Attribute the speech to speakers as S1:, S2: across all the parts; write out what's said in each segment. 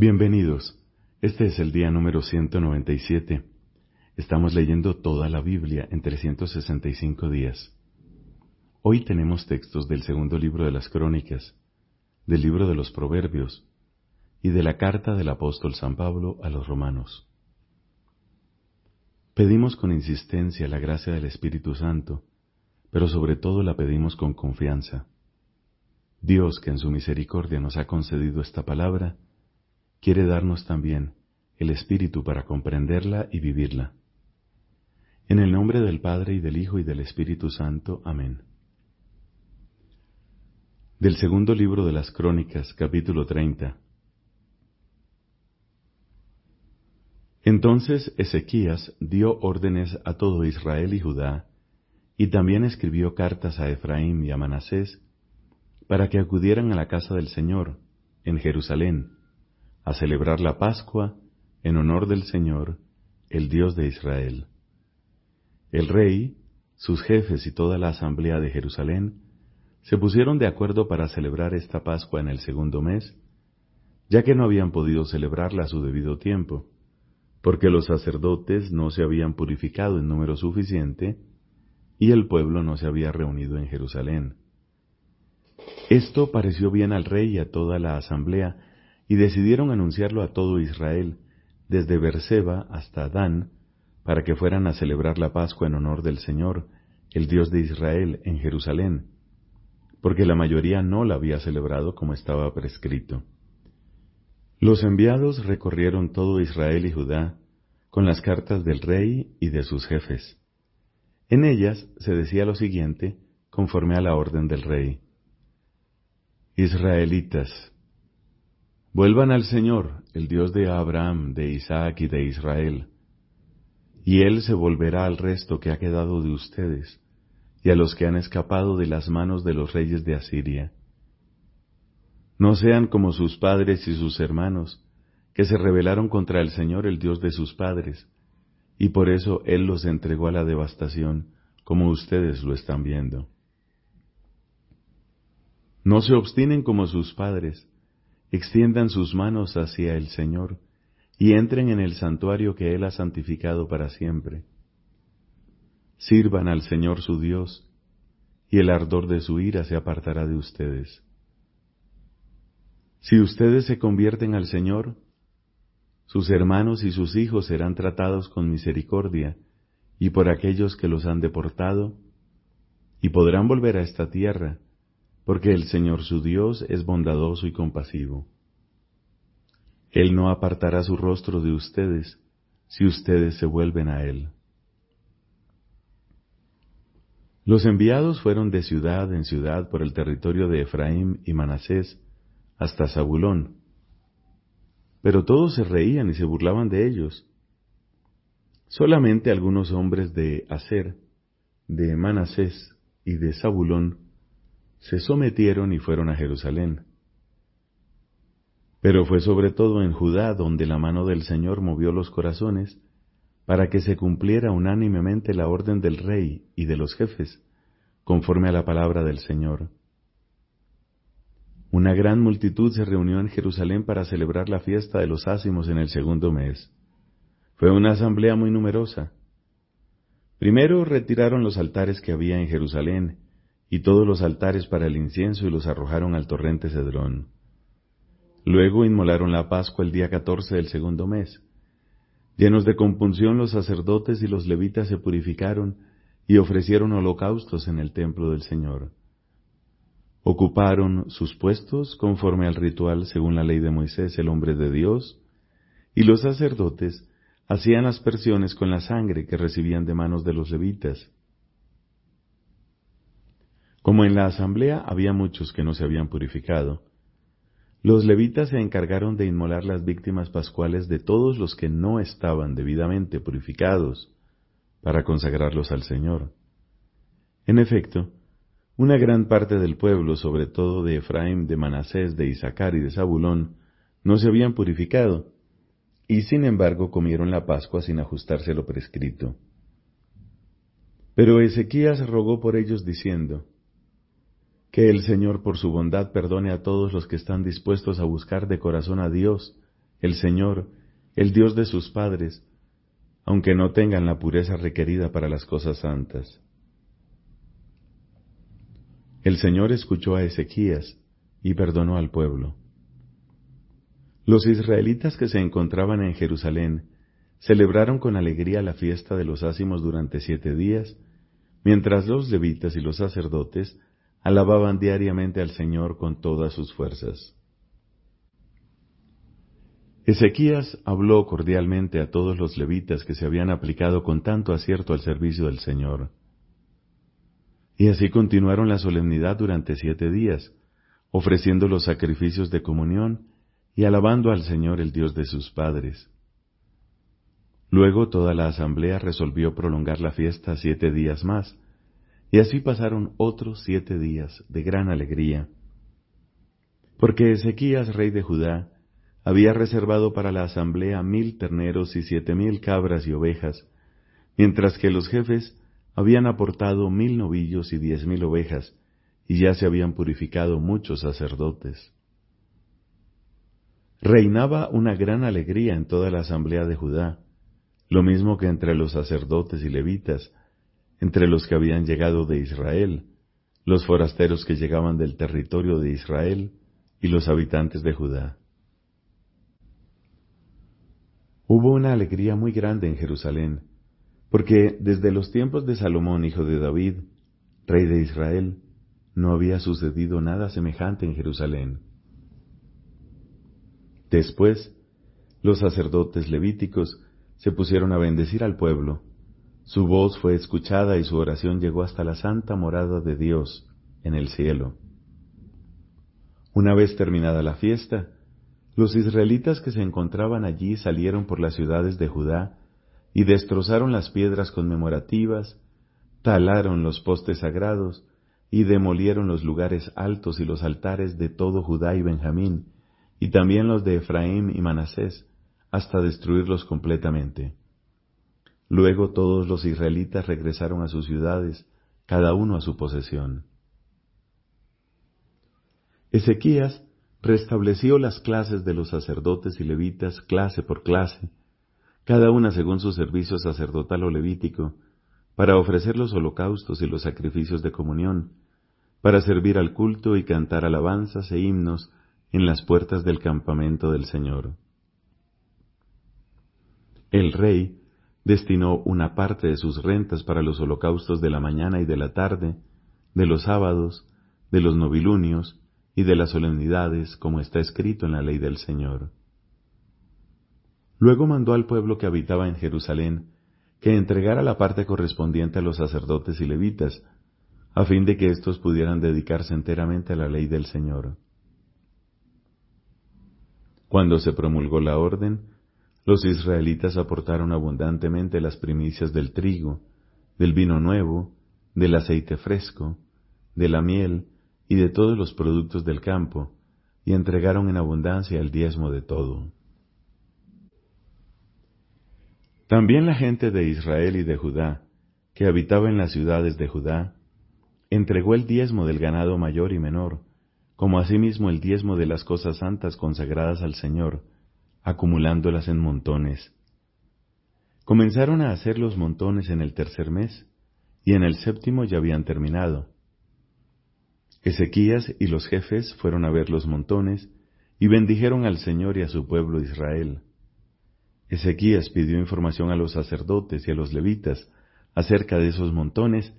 S1: Bienvenidos. Este es el día número 197. Estamos leyendo toda la Biblia en 365 días. Hoy tenemos textos del segundo libro de las Crónicas, del libro de los Proverbios y de la carta del apóstol San Pablo a los romanos. Pedimos con insistencia la gracia del Espíritu Santo, pero sobre todo la pedimos con confianza. Dios, que en su misericordia nos ha concedido esta palabra, quiere darnos también el Espíritu para comprenderla y vivirla. En el nombre del Padre y del Hijo y del Espíritu Santo. Amén. Del segundo libro de las Crónicas, capítulo 30. Entonces Ezequías dio órdenes a todo Israel y Judá, y también escribió cartas a Efraín y a Manasés, para que acudieran a la casa del Señor, en Jerusalén, a celebrar la Pascua en honor del Señor, el Dios de Israel. El rey, sus jefes y toda la asamblea de Jerusalén se pusieron de acuerdo para celebrar esta Pascua en el segundo mes, ya que no habían podido celebrarla a su debido tiempo, porque los sacerdotes no se habían purificado en número suficiente y el pueblo no se había reunido en Jerusalén. Esto pareció bien al rey y a toda la asamblea, y decidieron anunciarlo a todo Israel, desde Berseba hasta Dan, para que fueran a celebrar la Pascua en honor del Señor, el Dios de Israel, en Jerusalén, porque la mayoría no la había celebrado como estaba prescrito. Los enviados recorrieron todo Israel y Judá con las cartas del rey y de sus jefes. En ellas se decía lo siguiente, conforme a la orden del rey. Israelitas, Vuelvan al Señor, el Dios de Abraham, de Isaac y de Israel, y Él se volverá al resto que ha quedado de ustedes, y a los que han escapado de las manos de los reyes de Asiria. No sean como sus padres y sus hermanos, que se rebelaron contra el Señor, el Dios de sus padres, y por eso Él los entregó a la devastación, como ustedes lo están viendo. No se obstinen como sus padres, extiendan sus manos hacia el Señor y entren en el santuario que Él ha santificado para siempre. Sirvan al Señor su Dios, y el ardor de su ira se apartará de ustedes. Si ustedes se convierten al Señor, sus hermanos y sus hijos serán tratados con misericordia, y por aquellos que los han deportado, y podrán volver a esta tierra, porque el Señor su Dios es bondadoso y compasivo. Él no apartará su rostro de ustedes si ustedes se vuelven a Él. Los enviados fueron de ciudad en ciudad por el territorio de Efraín y Manasés hasta Zabulón, pero todos se reían y se burlaban de ellos. Solamente algunos hombres de Aser, de Manasés y de Zabulón se sometieron y fueron a Jerusalén. Pero fue sobre todo en Judá donde la mano del Señor movió los corazones para que se cumpliera unánimemente la orden del rey y de los jefes, conforme a la palabra del Señor. Una gran multitud se reunió en Jerusalén para celebrar la fiesta de los ácimos en el segundo mes. Fue una asamblea muy numerosa. Primero retiraron los altares que había en Jerusalén y todos los altares para el incienso y los arrojaron al torrente Cedrón. Luego inmolaron la Pascua el día catorce del segundo mes. Llenos de compunción los sacerdotes y los levitas se purificaron y ofrecieron holocaustos en el templo del Señor. Ocuparon sus puestos conforme al ritual según la ley de Moisés, el hombre de Dios, y los sacerdotes hacían aspersiones con la sangre que recibían de manos de los levitas. Como en la asamblea había muchos que no se habían purificado, los levitas se encargaron de inmolar las víctimas pascuales de todos los que no estaban debidamente purificados para consagrarlos al Señor. En efecto, una gran parte del pueblo, sobre todo de Efraín, de Manasés, de Isaacar y de Zabulón, no se habían purificado, y sin embargo comieron la Pascua sin ajustarse lo prescrito. Pero Ezequías rogó por ellos diciendo, que el Señor por su bondad perdone a todos los que están dispuestos a buscar de corazón a Dios el Señor, el Dios de sus padres, aunque no tengan la pureza requerida para las cosas santas. El Señor escuchó a Ezequías y perdonó al pueblo. Los israelitas que se encontraban en Jerusalén celebraron con alegría la fiesta de los ácimos durante siete días, mientras los levitas y los sacerdotes alababan diariamente al Señor con todas sus fuerzas. Ezequías habló cordialmente a todos los levitas que se habían aplicado con tanto acierto al servicio del Señor. Y así continuaron la solemnidad durante siete días, ofreciendo los sacrificios de comunión y alabando al Señor el Dios de sus padres. Luego toda la asamblea resolvió prolongar la fiesta siete días más, y así pasaron otros siete días de gran alegría. Porque Ezequías, rey de Judá, había reservado para la asamblea mil terneros y siete mil cabras y ovejas, mientras que los jefes habían aportado mil novillos y diez mil ovejas, y ya se habían purificado muchos sacerdotes. Reinaba una gran alegría en toda la asamblea de Judá, lo mismo que entre los sacerdotes y levitas, entre los que habían llegado de Israel, los forasteros que llegaban del territorio de Israel y los habitantes de Judá. Hubo una alegría muy grande en Jerusalén, porque desde los tiempos de Salomón, hijo de David, rey de Israel, no había sucedido nada semejante en Jerusalén. Después, los sacerdotes levíticos se pusieron a bendecir al pueblo, su voz fue escuchada y su oración llegó hasta la santa morada de Dios en el cielo. Una vez terminada la fiesta, los israelitas que se encontraban allí salieron por las ciudades de Judá y destrozaron las piedras conmemorativas, talaron los postes sagrados y demolieron los lugares altos y los altares de todo Judá y Benjamín, y también los de Efraín y Manasés, hasta destruirlos completamente. Luego todos los israelitas regresaron a sus ciudades, cada uno a su posesión. Ezequías restableció las clases de los sacerdotes y levitas clase por clase, cada una según su servicio sacerdotal o levítico, para ofrecer los holocaustos y los sacrificios de comunión, para servir al culto y cantar alabanzas e himnos en las puertas del campamento del Señor. El rey destinó una parte de sus rentas para los holocaustos de la mañana y de la tarde, de los sábados, de los novilunios y de las solemnidades, como está escrito en la ley del Señor. Luego mandó al pueblo que habitaba en Jerusalén que entregara la parte correspondiente a los sacerdotes y levitas, a fin de que éstos pudieran dedicarse enteramente a la ley del Señor. Cuando se promulgó la orden, los israelitas aportaron abundantemente las primicias del trigo, del vino nuevo, del aceite fresco, de la miel y de todos los productos del campo, y entregaron en abundancia el diezmo de todo. También la gente de Israel y de Judá, que habitaba en las ciudades de Judá, entregó el diezmo del ganado mayor y menor, como asimismo el diezmo de las cosas santas consagradas al Señor, acumulándolas en montones. Comenzaron a hacer los montones en el tercer mes, y en el séptimo ya habían terminado. Ezequías y los jefes fueron a ver los montones, y bendijeron al Señor y a su pueblo Israel. Ezequías pidió información a los sacerdotes y a los levitas acerca de esos montones,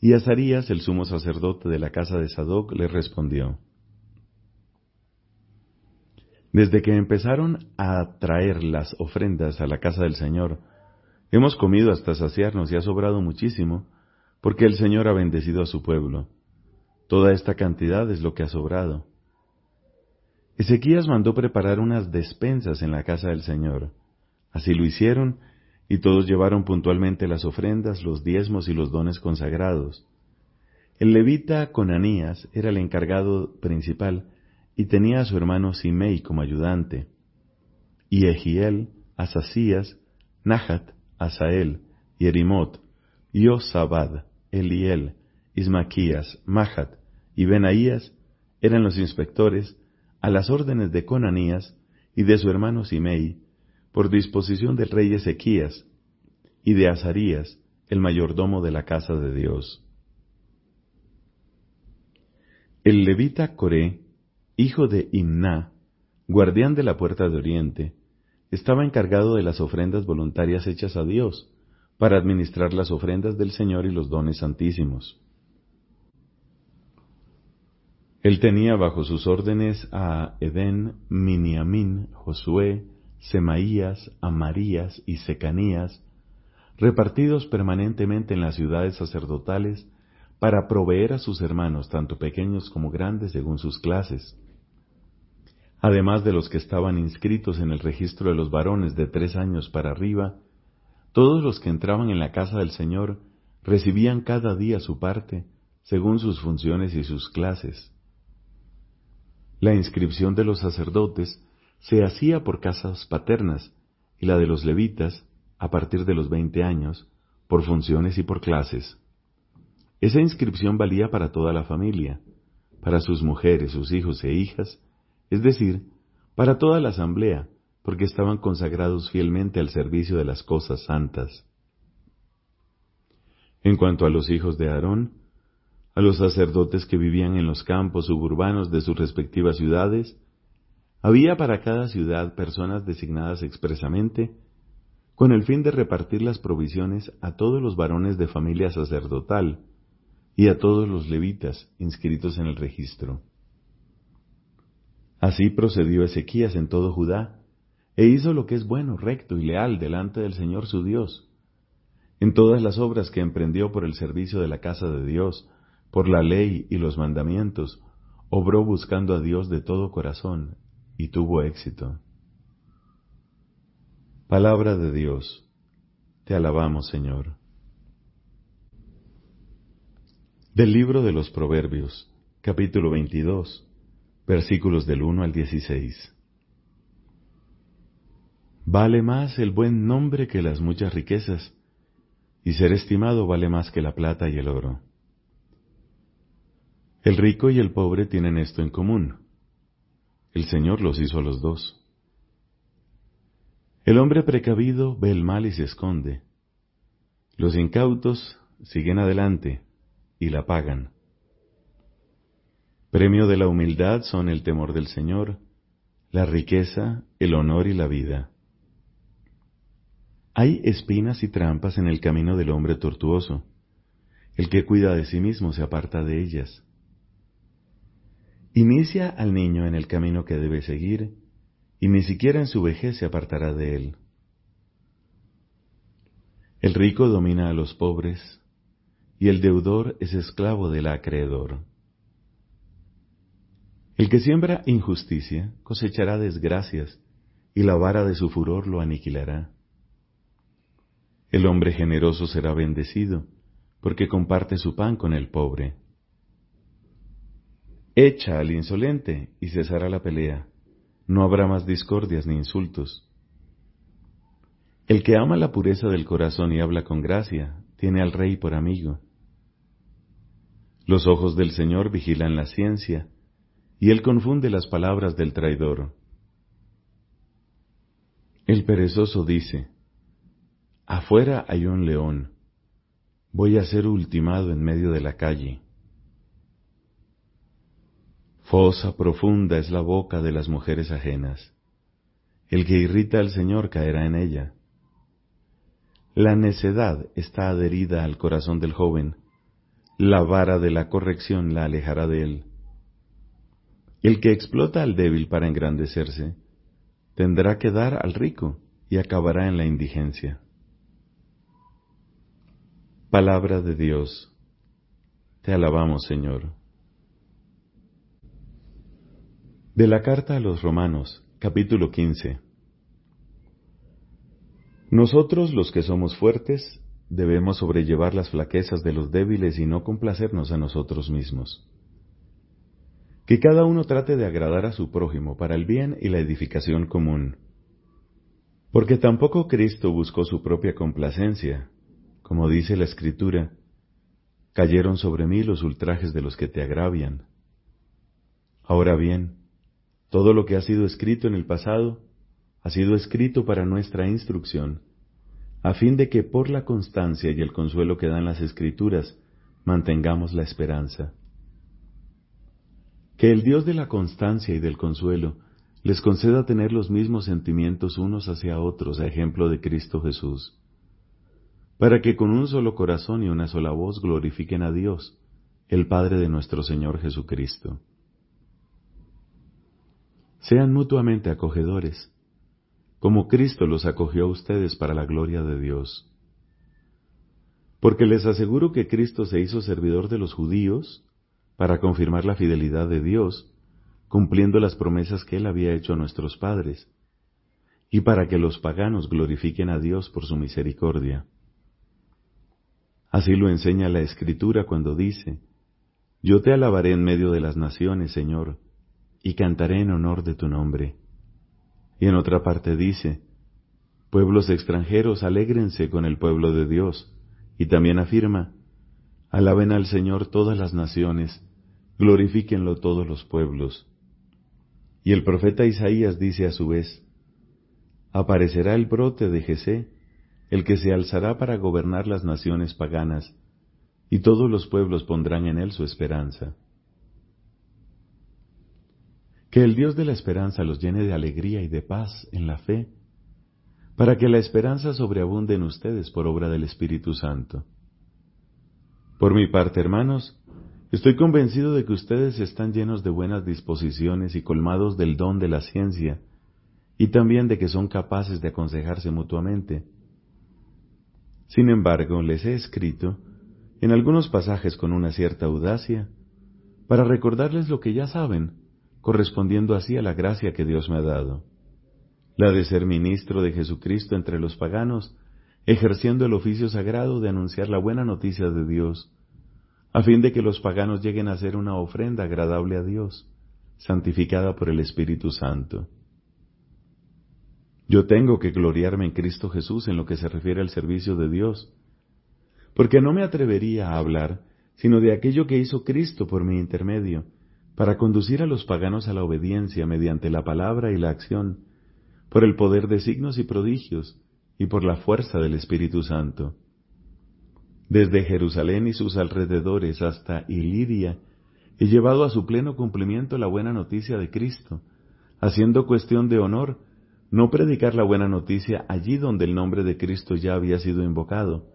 S1: y Azarías, el sumo sacerdote de la casa de Sadoc, le respondió, desde que empezaron a traer las ofrendas a la casa del Señor, hemos comido hasta saciarnos y ha sobrado muchísimo, porque el Señor ha bendecido a su pueblo. Toda esta cantidad es lo que ha sobrado. Ezequías mandó preparar unas despensas en la casa del Señor. Así lo hicieron, y todos llevaron puntualmente las ofrendas, los diezmos y los dones consagrados. El levita Conanías era el encargado principal, y tenía a su hermano Simei como ayudante, y Egiel, Asasías, Nahat, Asael, Yerimot, Yosabad, Eliel, Ismaquías, Mahat y Benaías eran los inspectores a las órdenes de Conanías y de su hermano Simei, por disposición del rey Ezequías, y de Azarías, el mayordomo de la casa de Dios. El levita Coré, hijo de Imná, guardián de la puerta de Oriente, estaba encargado de las ofrendas voluntarias hechas a Dios, para administrar las ofrendas del Señor y los dones santísimos. Él tenía bajo sus órdenes a Edén, Miniamín, Josué, Semaías, Amarías y Secanías, repartidos permanentemente en las ciudades sacerdotales para proveer a sus hermanos, tanto pequeños como grandes, según sus clases. Además de los que estaban inscritos en el registro de los varones de tres años para arriba, todos los que entraban en la casa del Señor recibían cada día su parte, según sus funciones y sus clases. La inscripción de los sacerdotes se hacía por casas paternas y la de los levitas, a partir de los veinte años, por funciones y por clases. Esa inscripción valía para toda la familia, para sus mujeres, sus hijos e hijas, es decir, para toda la asamblea, porque estaban consagrados fielmente al servicio de las cosas santas. En cuanto a los hijos de Aarón, a los sacerdotes que vivían en los campos suburbanos de sus respectivas ciudades, había para cada ciudad personas designadas expresamente con el fin de repartir las provisiones a todos los varones de familia sacerdotal, y a todos los levitas inscritos en el registro. Así procedió Ezequías en todo Judá, e hizo lo que es bueno, recto y leal delante del Señor su Dios. En todas las obras que emprendió por el servicio de la casa de Dios, por la ley y los mandamientos, obró buscando a Dios de todo corazón, y tuvo éxito. Palabra de Dios. Te alabamos, Señor. Del libro de los Proverbios, capítulo 22, versículos del 1 al 16. Vale más el buen nombre que las muchas riquezas, y ser estimado vale más que la plata y el oro. El rico y el pobre tienen esto en común. El Señor los hizo a los dos. El hombre precavido ve el mal y se esconde. Los incautos siguen adelante y la pagan. Premio de la humildad son el temor del Señor, la riqueza, el honor y la vida. Hay espinas y trampas en el camino del hombre tortuoso. El que cuida de sí mismo se aparta de ellas. Inicia al niño en el camino que debe seguir, y ni siquiera en su vejez se apartará de él. El rico domina a los pobres, y el deudor es esclavo del acreedor. El que siembra injusticia cosechará desgracias, y la vara de su furor lo aniquilará. El hombre generoso será bendecido, porque comparte su pan con el pobre. Echa al insolente y cesará la pelea, no habrá más discordias ni insultos. El que ama la pureza del corazón y habla con gracia, tiene al rey por amigo. Los ojos del Señor vigilan la ciencia, y Él confunde las palabras del traidor. El perezoso dice, Afuera hay un león, voy a ser ultimado en medio de la calle. Fosa profunda es la boca de las mujeres ajenas. El que irrita al Señor caerá en ella. La necedad está adherida al corazón del joven, la vara de la corrección la alejará de él. El que explota al débil para engrandecerse, tendrá que dar al rico y acabará en la indigencia. Palabra de Dios. Te alabamos, Señor. De la carta a los Romanos, capítulo 15. Nosotros los que somos fuertes, Debemos sobrellevar las flaquezas de los débiles y no complacernos a nosotros mismos. Que cada uno trate de agradar a su prójimo para el bien y la edificación común. Porque tampoco Cristo buscó su propia complacencia, como dice la Escritura, cayeron sobre mí los ultrajes de los que te agravian. Ahora bien, Todo lo que ha sido escrito en el pasado ha sido escrito para nuestra instrucción, a fin de que por la constancia y el consuelo que dan las escrituras mantengamos la esperanza. Que el Dios de la constancia y del consuelo les conceda tener los mismos sentimientos unos hacia otros a ejemplo de Cristo Jesús, para que con un solo corazón y una sola voz glorifiquen a Dios, el Padre de nuestro Señor Jesucristo. Sean mutuamente acogedores, como Cristo los acogió a ustedes para la gloria de Dios. Porque les aseguro que Cristo se hizo servidor de los judíos para confirmar la fidelidad de Dios, cumpliendo las promesas que Él había hecho a nuestros padres, y para que los paganos glorifiquen a Dios por su misericordia. Así lo enseña la Escritura cuando dice, Yo te alabaré en medio de las naciones, Señor, y cantaré en honor de tu nombre. Y en otra parte dice, Pueblos extranjeros, alégrense con el pueblo de Dios. Y también afirma, Alaben al Señor todas las naciones, glorifíquenlo todos los pueblos. Y el profeta Isaías dice a su vez, Aparecerá el brote de Jesé, el que se alzará para gobernar las naciones paganas, y todos los pueblos pondrán en él su esperanza. Que el Dios de la esperanza los llene de alegría y de paz en la fe, para que la esperanza sobreabunde en ustedes por obra del Espíritu Santo. Por mi parte, hermanos, estoy convencido de que ustedes están llenos de buenas disposiciones y colmados del don de la ciencia, y también de que son capaces de aconsejarse mutuamente. Sin embargo, les he escrito, en algunos pasajes con una cierta audacia, para recordarles lo que ya saben, correspondiendo así a la gracia que Dios me ha dado, la de ser ministro de Jesucristo entre los paganos, ejerciendo el oficio sagrado de anunciar la buena noticia de Dios, a fin de que los paganos lleguen a ser una ofrenda agradable a Dios, santificada por el Espíritu Santo. Yo tengo que gloriarme en Cristo Jesús en lo que se refiere al servicio de Dios, porque no me atrevería a hablar sino de aquello que hizo Cristo por mi intermedio, para conducir a los paganos a la obediencia mediante la palabra y la acción, por el poder de signos y prodigios, y por la fuerza del Espíritu Santo. Desde Jerusalén y sus alrededores hasta Iliria, he llevado a su pleno cumplimiento la buena noticia de Cristo, haciendo cuestión de honor no predicar la buena noticia allí donde el nombre de Cristo ya había sido invocado,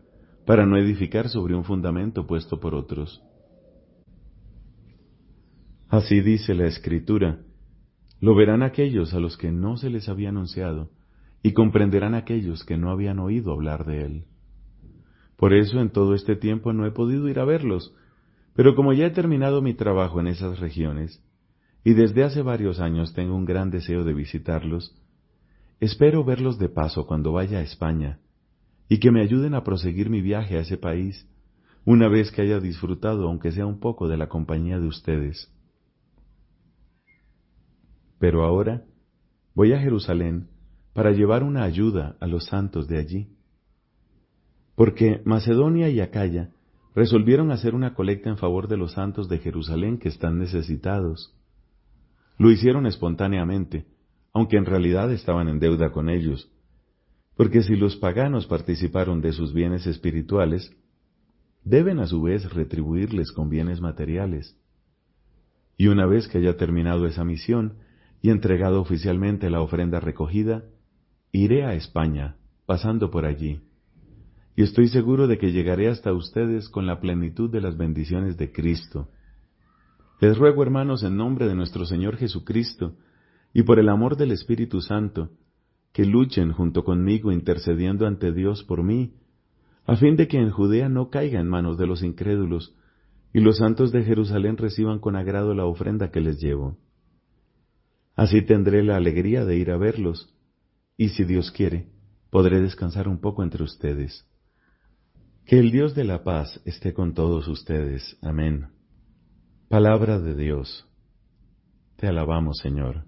S1: para no edificar sobre un fundamento puesto por otros. Así dice la Escritura, lo verán aquellos a los que no se les había anunciado, y comprenderán aquellos que no habían oído hablar de él. Por eso en todo este tiempo no he podido ir a verlos, pero como ya he terminado mi trabajo en esas regiones, y desde hace varios años tengo un gran deseo de visitarlos, espero verlos de paso cuando vaya a España, y que me ayuden a proseguir mi viaje a ese país, una vez que haya disfrutado aunque sea un poco de la compañía de ustedes. Pero ahora voy a Jerusalén para llevar una ayuda a los santos de allí. Porque Macedonia y Acaya resolvieron hacer una colecta en favor de los santos de Jerusalén que están necesitados. Lo hicieron espontáneamente, aunque en realidad estaban en deuda con ellos, porque si los paganos participaron de sus bienes espirituales, deben a su vez retribuirles con bienes materiales. Y una vez que haya terminado esa misión, y entregado oficialmente la ofrenda recogida, iré a España, pasando por allí, y estoy seguro de que llegaré hasta ustedes con la plenitud de las bendiciones de Cristo. Les ruego, hermanos, en nombre de nuestro Señor Jesucristo, y por el amor del Espíritu Santo, que luchen junto conmigo intercediendo ante Dios por mí, a fin de que en Judea no caiga en manos de los incrédulos, y los santos de Jerusalén reciban con agrado la ofrenda que les llevo. Así tendré la alegría de ir a verlos, y si Dios quiere, podré descansar un poco entre ustedes. Que el Dios de la paz esté con todos ustedes. Amén. Palabra de Dios. Te alabamos, Señor.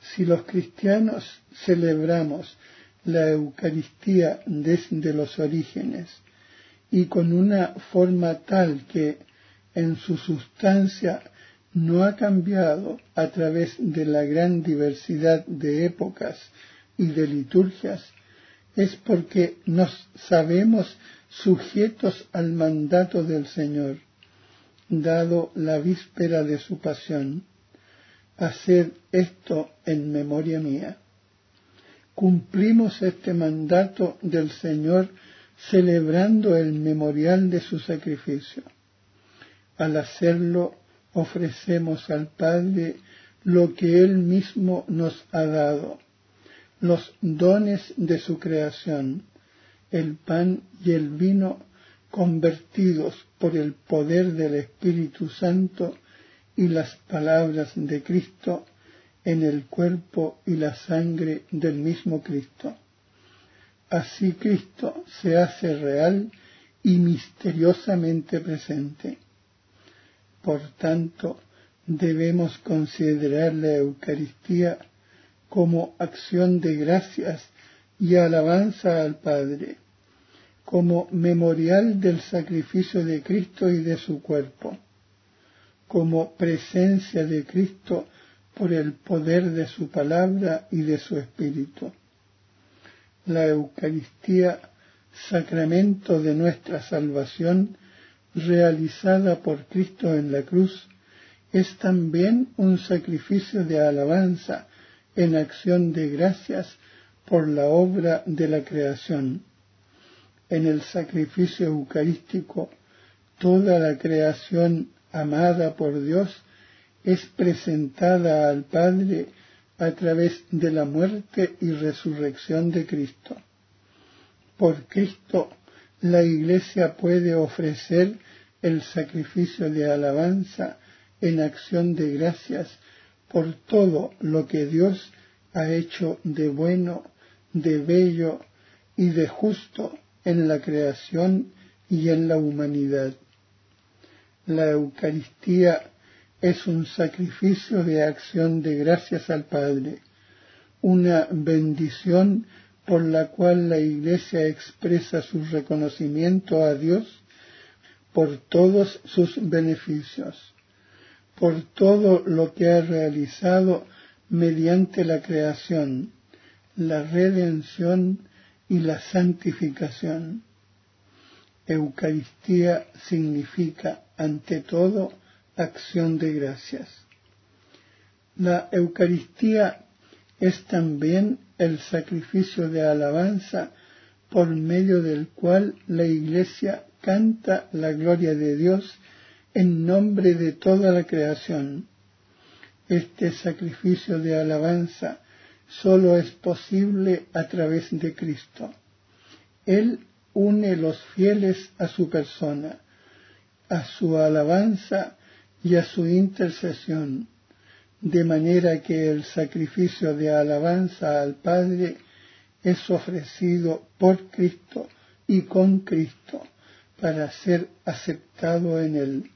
S2: Si los cristianos celebramos la Eucaristía desde los orígenes y con una forma tal que en su sustancia no ha cambiado a través de la gran diversidad de épocas y de liturgias, es porque nos sabemos sujetos al mandato del Señor, dado la víspera de su pasión. Haced esto en memoria mía. Cumplimos este mandato del Señor celebrando el memorial de su sacrificio. Al hacerlo, ofrecemos al Padre lo que Él mismo nos ha dado, los dones de su creación, el pan y el vino convertidos por el poder del Espíritu Santo y las palabras de Cristo en el cuerpo y la sangre del mismo Cristo. Así Cristo se hace real y misteriosamente presente. Por tanto, debemos considerar la Eucaristía como acción de gracias y alabanza al Padre, como memorial del sacrificio de Cristo y de su cuerpo, como presencia de Cristo por el poder de su palabra y de su espíritu. La Eucaristía, sacramento de nuestra salvación, realizada por Cristo en la cruz, es también un sacrificio de alabanza en acción de gracias por la obra de la creación. En el sacrificio eucarístico, toda la creación amada por Dios es presentada al Padre a través de la muerte y resurrección de Cristo. Por Cristo la Iglesia puede ofrecer el sacrificio de alabanza en acción de gracias por todo lo que Dios ha hecho de bueno, de bello y de justo en la creación y en la humanidad. La Eucaristía es un sacrificio de acción de gracias al Padre, una bendición por la cual la Iglesia expresa su reconocimiento a Dios por todos sus beneficios, por todo lo que ha realizado mediante la creación, la redención y la santificación. Eucaristía significa, ante todo, acción de gracias. La Eucaristía es también el sacrificio de alabanza por medio del cual la Iglesia canta la gloria de Dios en nombre de toda la creación. Este sacrificio de alabanza solo es posible a través de Cristo. Él une los fieles a su persona, a su alabanza y a su intercesión de manera que el sacrificio de alabanza al Padre es ofrecido por Cristo y con Cristo para ser aceptado en Él.